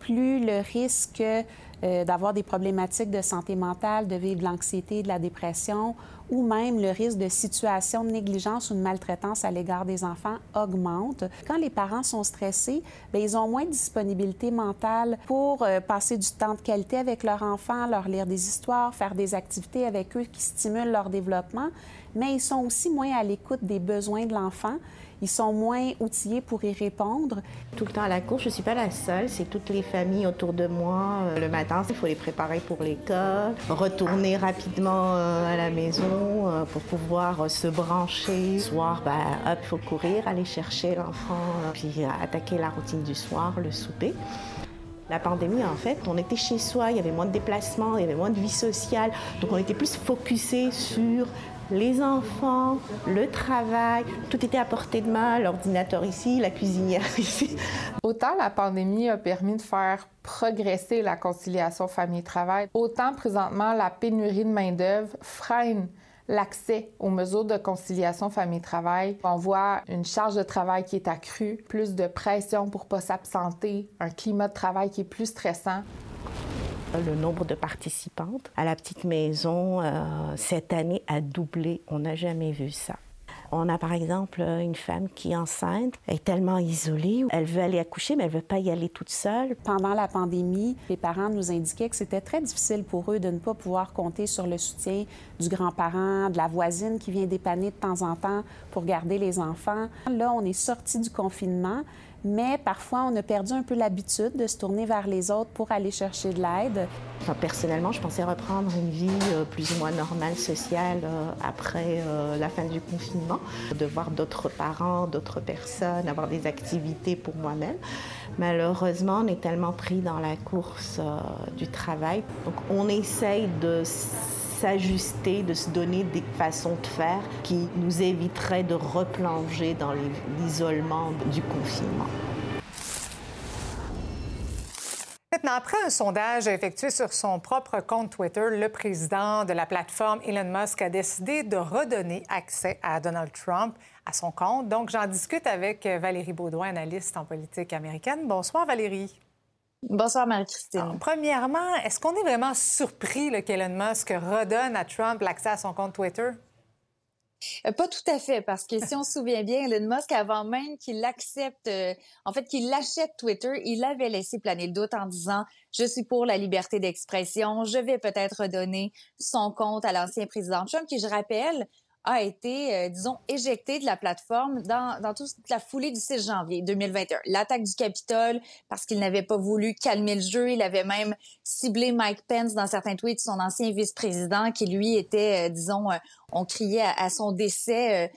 plus le risque euh, d'avoir des problématiques de santé mentale, de vivre de l'anxiété, de la dépression ou même le risque de situation de négligence ou de maltraitance à l'égard des enfants augmente. Quand les parents sont stressés, bien, ils ont moins de disponibilité mentale pour euh, passer du temps de qualité avec leur enfant, leur lire des histoires, faire des activités avec eux qui stimulent leur développement, mais ils sont aussi moins à l'écoute des besoins de l'enfant ils sont moins outillés pour y répondre. Tout le temps à la cour, je ne suis pas la seule, c'est toutes les familles autour de moi. Euh, le matin, il faut les préparer pour l'école, retourner rapidement euh, à la maison euh, pour pouvoir se brancher. Le soir, ben, hop, il faut courir, aller chercher l'enfant, puis attaquer la routine du soir, le souper. La pandémie, en fait, on était chez soi, il y avait moins de déplacements, il y avait moins de vie sociale, donc on était plus focusé sur les enfants, le travail, tout était à portée de main, l'ordinateur ici, la cuisinière ici. Autant la pandémie a permis de faire progresser la conciliation famille-travail, autant présentement la pénurie de main-d'œuvre freine l'accès aux mesures de conciliation famille-travail. On voit une charge de travail qui est accrue, plus de pression pour pas s'absenter, un climat de travail qui est plus stressant le nombre de participantes à la petite maison euh, cette année a doublé. On n'a jamais vu ça. On a par exemple une femme qui est enceinte, est tellement isolée, elle veut aller accoucher, mais elle ne veut pas y aller toute seule. Pendant la pandémie, les parents nous indiquaient que c'était très difficile pour eux de ne pas pouvoir compter sur le soutien du grand-parent, de la voisine qui vient dépanner de temps en temps pour garder les enfants. Là, on est sorti du confinement, mais parfois on a perdu un peu l'habitude de se tourner vers les autres pour aller chercher de l'aide. Personnellement, je pensais reprendre une vie euh, plus ou moins normale, sociale, euh, après euh, la fin du confinement, de voir d'autres parents, d'autres personnes, avoir des activités pour moi-même. Malheureusement, on est tellement pris dans la course du travail. Donc on essaye de s'ajuster, de se donner des façons de faire qui nous éviteraient de replonger dans l'isolement du confinement. Maintenant, après un sondage effectué sur son propre compte Twitter, le président de la plateforme Elon Musk a décidé de redonner accès à Donald Trump à son compte. Donc, j'en discute avec Valérie Baudouin, analyste en politique américaine. Bonsoir, Valérie. Bonsoir, Marie-Christine. Premièrement, est-ce qu'on est vraiment surpris qu'Elon Musk redonne à Trump l'accès à son compte Twitter? Euh, pas tout à fait, parce que si on se souvient bien, Elon Musk, avant même qu'il accepte, euh, en fait, qu'il achète Twitter, il avait laissé planer le doute en disant Je suis pour la liberté d'expression, je vais peut-être redonner son compte à l'ancien président Trump, qui, je rappelle, a été, euh, disons, éjecté de la plateforme dans, dans toute la foulée du 6 janvier 2021. L'attaque du Capitole, parce qu'il n'avait pas voulu calmer le jeu, il avait même ciblé Mike Pence dans certains tweets, son ancien vice-président, qui lui était, euh, disons, euh, on criait à, son décès euh,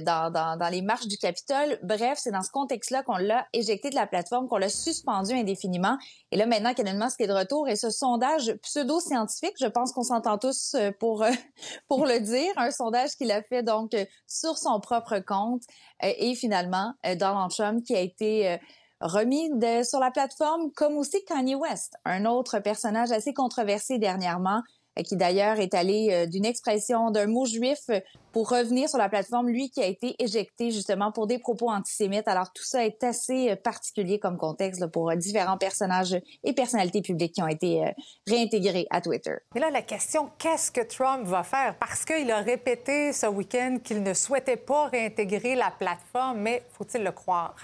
dans, dans, dans, les marches du Capitole. Bref, c'est dans ce contexte-là qu'on l'a éjecté de la plateforme, qu'on l'a suspendu indéfiniment. Et là, maintenant qu'Elon Musk est de retour, et ce sondage pseudo-scientifique, je pense qu'on s'entend tous euh, pour, euh, pour le dire, un sondage qu'il a fait donc sur son propre compte, et finalement, Donald Trump qui a été remis sur la plateforme, comme aussi Kanye West, un autre personnage assez controversé dernièrement, euh, qui d'ailleurs est allé euh, d'une expression d'un mot juif euh, pour revenir sur la plateforme, lui qui a été éjecté justement pour des propos antisémites. Alors tout ça est assez particulier comme contexte pour différents personnages et personnalités publiques qui ont été réintégrés à Twitter. Et là, la question, qu'est-ce que Trump va faire? Parce qu'il a répété ce week-end qu'il ne souhaitait pas réintégrer la plateforme, mais faut-il le croire?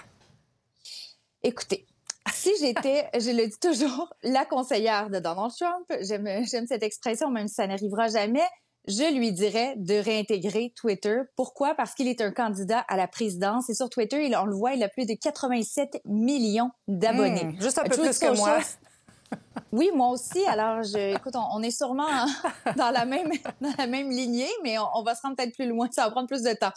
Écoutez, si j'étais, je le dis toujours, la conseillère de Donald Trump, j'aime, j'aime cette expression, même si ça n'arrivera jamais, je lui dirais de réintégrer Twitter. Pourquoi? Parce qu'il est un candidat à la présidence et sur Twitter, il, on le voit, il a plus de 87 millions d'abonnés. Mmh, juste un peu plus que moi. Oui, moi aussi. Alors, je, écoute, on, est sûrement dans la même dans la même lignée, mais on, va se rendre peut-être plus loin. Ça va prendre plus de temps.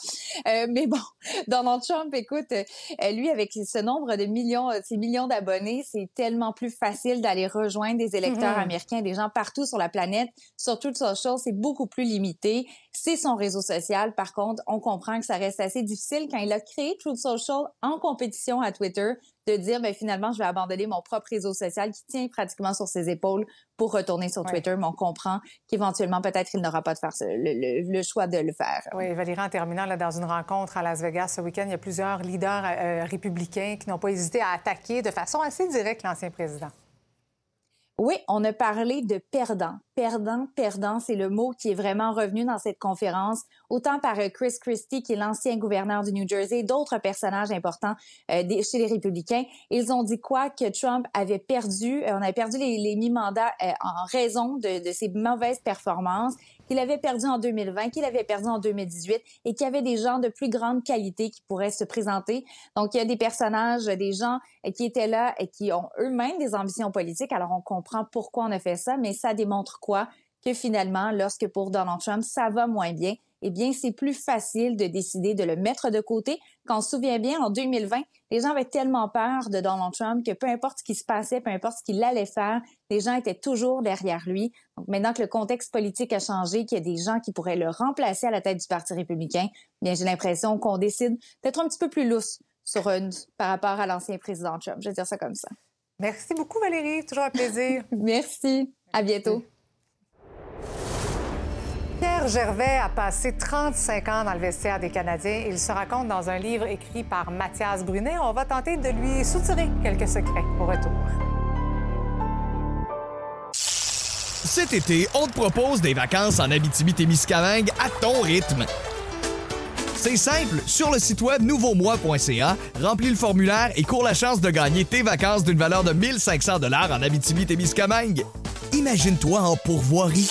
Euh, mais bon, Donald Trump, écoute, euh, lui avec ce nombre de millions, ces millions d'abonnés, c'est tellement plus facile d'aller rejoindre des électeurs Mhm. américains, des gens partout sur la planète. Sur Truth Social, c'est beaucoup plus limité. C'est son réseau social. Par contre, on comprend que ça reste assez difficile quand il a créé Truth Social en compétition à Twitter de dire, ben, finalement, je vais abandonner mon propre réseau social qui tient pratiquement sur ses épaules pour retourner sur Ouais. Twitter. Mais on comprend qu'éventuellement, peut-être, il n'aura pas de faire ce- le, le- le choix de le faire. Oui, Valérie, en terminant, là, dans une rencontre à Las Vegas ce week-end, il y a plusieurs leaders euh, républicains qui n'ont pas hésité à attaquer de façon assez directe l'ancien président. Oui, on a parlé de perdant. Perdant, perdant, c'est le mot qui est vraiment revenu dans cette conférence, autant par euh, Chris Christie, qui est l'ancien gouverneur du New Jersey, d'autres personnages importants euh, chez les républicains. Ils ont dit quoi? Que Trump avait perdu, euh, on avait perdu les, mi-mandats en raison de, de ses mauvaises performances, qu'il avait perdu en 2020, qu'il avait perdu en 2018 et qu'il y avait des gens de plus grande qualité qui pourraient se présenter. Donc, il y a des personnages, des gens qui étaient là et qui ont eux-mêmes des ambitions politiques. Alors, on comprend pourquoi on a fait ça, mais ça démontre quoi? Que finalement, lorsque pour Donald Trump, ça va moins bien, eh bien, c'est plus facile de décider de le mettre de côté. Quand on se souvient bien, en 2020, les gens avaient tellement peur de Donald Trump que peu importe ce qui se passait, peu importe ce qu'il allait faire, les gens étaient toujours derrière lui. Donc, maintenant que le contexte politique a changé, qu'il y a des gens qui pourraient le remplacer à la tête du Parti républicain, bien, j'ai l'impression qu'on décide d'être un petit peu plus lousse sur une, par rapport à l'ancien président Trump. Je vais dire ça comme ça. Merci beaucoup, Valérie. Toujours un plaisir. Merci. À bientôt. Gervais a passé 35 ans dans le vestiaire des Canadiens. Il se raconte dans un livre écrit par Mathias Brunet. On va tenter de lui soutirer quelques secrets au retour. Cet été, on te propose des vacances en Abitibi-Témiscamingue à ton rythme. C'est simple, sur le site web nouveaumois.ca, remplis le formulaire et cours la chance de gagner tes vacances d'une valeur de 1500 dollars en Abitibi-Témiscamingue. Imagine-toi en pourvoirie,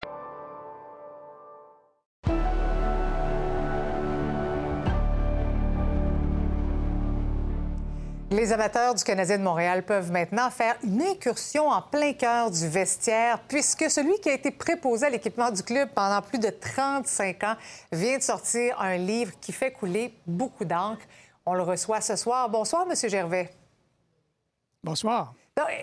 Les amateurs du Canadien de Montréal peuvent maintenant faire une incursion en plein cœur du vestiaire puisque celui qui a été préposé à l'équipement du club pendant plus de 35 ans vient de sortir un livre qui fait couler beaucoup d'encre. On le reçoit ce soir. Bonsoir, Monsieur Gervais. Bonsoir.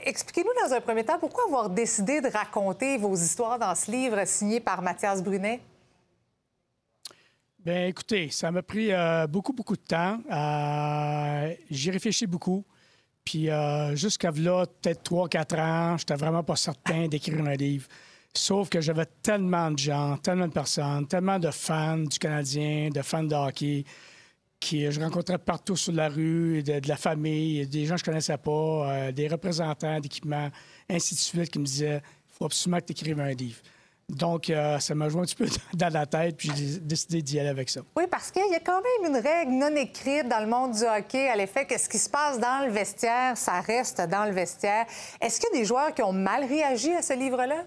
Expliquez-nous dans un premier temps pourquoi avoir décidé de raconter vos histoires dans ce livre signé par Mathias Brunet? Bien, écoutez, ça m'a pris euh, beaucoup, beaucoup de temps. Euh, J'y réfléchi beaucoup. Puis euh, jusqu'à là, peut-être 3-4 ans, je n'étais vraiment pas certain d'écrire un livre. Sauf que j'avais tellement de gens, tellement de personnes, tellement de fans du Canadien, de fans de hockey, qui je rencontrais partout sur la rue, de, de la famille, des gens que je connaissais pas, euh, des représentants d'équipements, ainsi de suite, qui me disaient il faut absolument que tu écrives un livre. Donc, euh, ça m'a joué un petit peu dans la tête, puis j'ai décidé d'y aller avec ça. Oui, parce qu'il y a quand même une règle non écrite dans le monde du hockey à l'effet que ce qui se passe dans le vestiaire, ça reste dans le vestiaire. Est-ce qu'il y a des joueurs qui ont mal réagi à ce livre-là?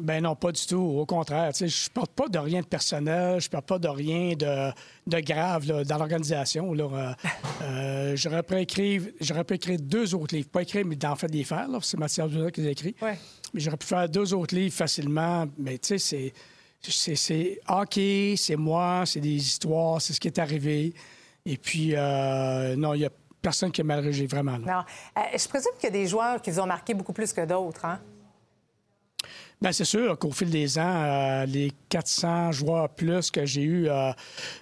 Ben non, pas du tout. Au contraire, tu sais, je ne porte pas de rien de personnel, je ne porte pas de rien de, de grave là, dans l'organisation. Euh, euh, j'aurais pu écrire, deux autres livres. Pas écrire, mais d'en faire des faire. C'est Mathias Dudas qui les a écrits. Ouais. Mais j'aurais pu faire deux autres livres facilement. Mais tu sais, c'est, hockey, c'est moi, c'est des histoires, c'est ce qui est arrivé. Et puis, euh, non, il n'y a personne qui a mal réagi, vraiment. Non. Euh, je présume qu'il y a des joueurs qui vous ont marqué beaucoup plus que d'autres, hein? Bien, c'est sûr qu'au fil des ans, euh, les 400 joueurs plus que j'ai eus, euh,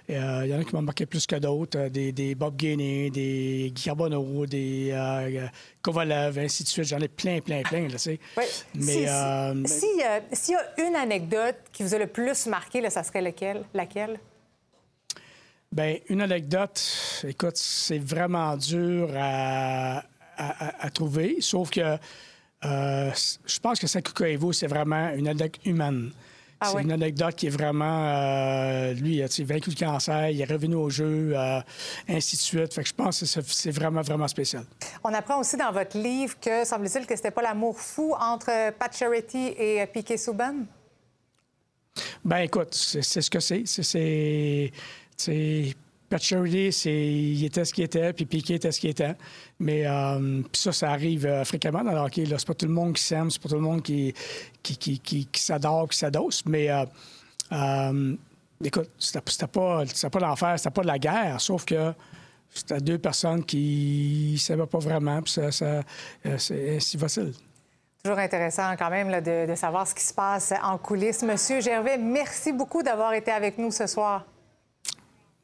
euh, il y en a qui m'ont marqué plus que d'autres. euh, des, des Bob Gainey, des Guy Carbonneau, des euh, Kovalev, ainsi de suite. J'en ai plein, plein, plein, là, tu sais. Mais, Si- si- euh, si, euh, S'il y a une anecdote qui vous a le plus marqué, là, ça serait lequel? laquelle? ben, une anecdote, écoute, c'est vraiment dur à, à- à- à trouver, sauf que euh, je pense que Sakuka Evo, c'est vraiment une anecdote humaine. Ah c'est oui? une anecdote qui est vraiment. euh, lui, il a vaincu le cancer, il est revenu au jeu, euh, ainsi de suite. Fait que je pense que c'est- vraiment, vraiment spécial. On apprend aussi dans votre livre que, semble-t-il, que c'était pas l'amour fou entre Pat Charity et euh, Piquet Souban? Ben écoute, c'est c'est ce que c'est. C'est- C'est. c'est- Pat Charity, c'est, il était ce qu'il était, puis Piquet était ce qu'il était. Mais euh, ça, ça arrive euh, fréquemment dans le hockey. C'est pas tout le monde qui s'aime, c'est pas tout le monde qui, qui, qui, qui, s'adore, qui s'adosse. Mais euh, écoute, c'était, pas, pas l'enfer, c'était pas de la guerre, sauf que c'était deux personnes qui ne s'aimaient pas vraiment, puis ça, c'est ainsi va-t-il. Toujours intéressant quand même de, de savoir ce qui se passe en coulisses. Monsieur Gervais, merci beaucoup d'avoir été avec nous ce soir.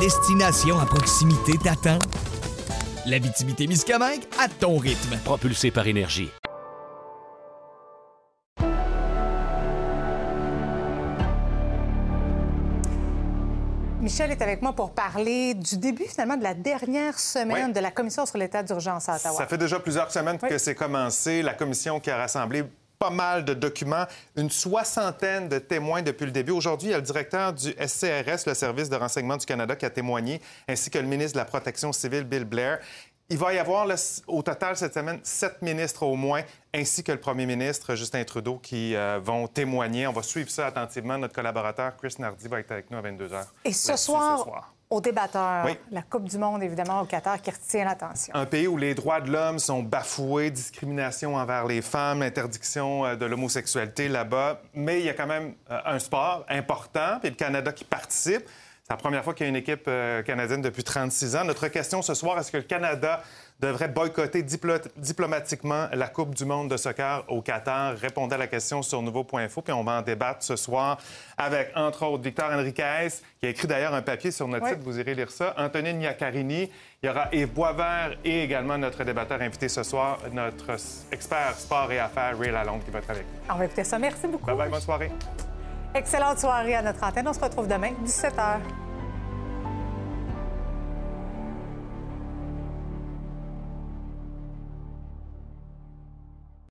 Destination à proximité t'attend. L'Abitibi-Témiscamingue à ton rythme. Propulsé par énergie. Michel est avec moi pour parler du début, finalement, de la dernière semaine Oui. de la Commission sur l'état d'urgence à Ottawa. Ça fait déjà plusieurs semaines que c'est commencé. La commission qui a rassemblé pas mal de documents, une soixantaine de témoins depuis le début. Aujourd'hui, il y a le directeur du SCRS, le Service de renseignement du Canada, qui a témoigné, ainsi que le ministre de la Protection civile, Bill Blair. Il va y avoir là, au total cette semaine sept ministres au moins, ainsi que le premier ministre Justin Trudeau qui euh, vont témoigner. On va suivre ça attentivement. Notre collaborateur Chris Nardi va être avec nous à 22 h. Et ce soir, au débatteur, Oui. la Coupe du Monde, évidemment, au Qatar, qui retient l'attention. Un pays où les droits de l'homme sont bafoués, discrimination envers les femmes, interdiction euh, de l'homosexualité là-bas. Mais il y a quand même euh, un sport important, puis le Canada qui participe. C'est la première fois qu'il y a une équipe euh, canadienne depuis 36 ans. Notre question ce soir, est-ce que le Canada devrait boycotter diplo- diplomatiquement la Coupe du monde de soccer au Qatar? Répondez à la question sur nouveau.info, puis on va en débattre ce soir avec, entre autres, Victor Enriquez, qui a écrit d'ailleurs un papier sur notre Oui. site, vous irez lire ça, Antonine Niacarini, il y aura Yves Boisvert et également notre débatteur invité ce soir, notre expert sport et affaires, Ray Lalonde, qui va être avec nous. On va écouter ça. Merci beaucoup. Bye bye, bonne soirée. Excellente soirée à notre antenne. On se retrouve demain, 17h.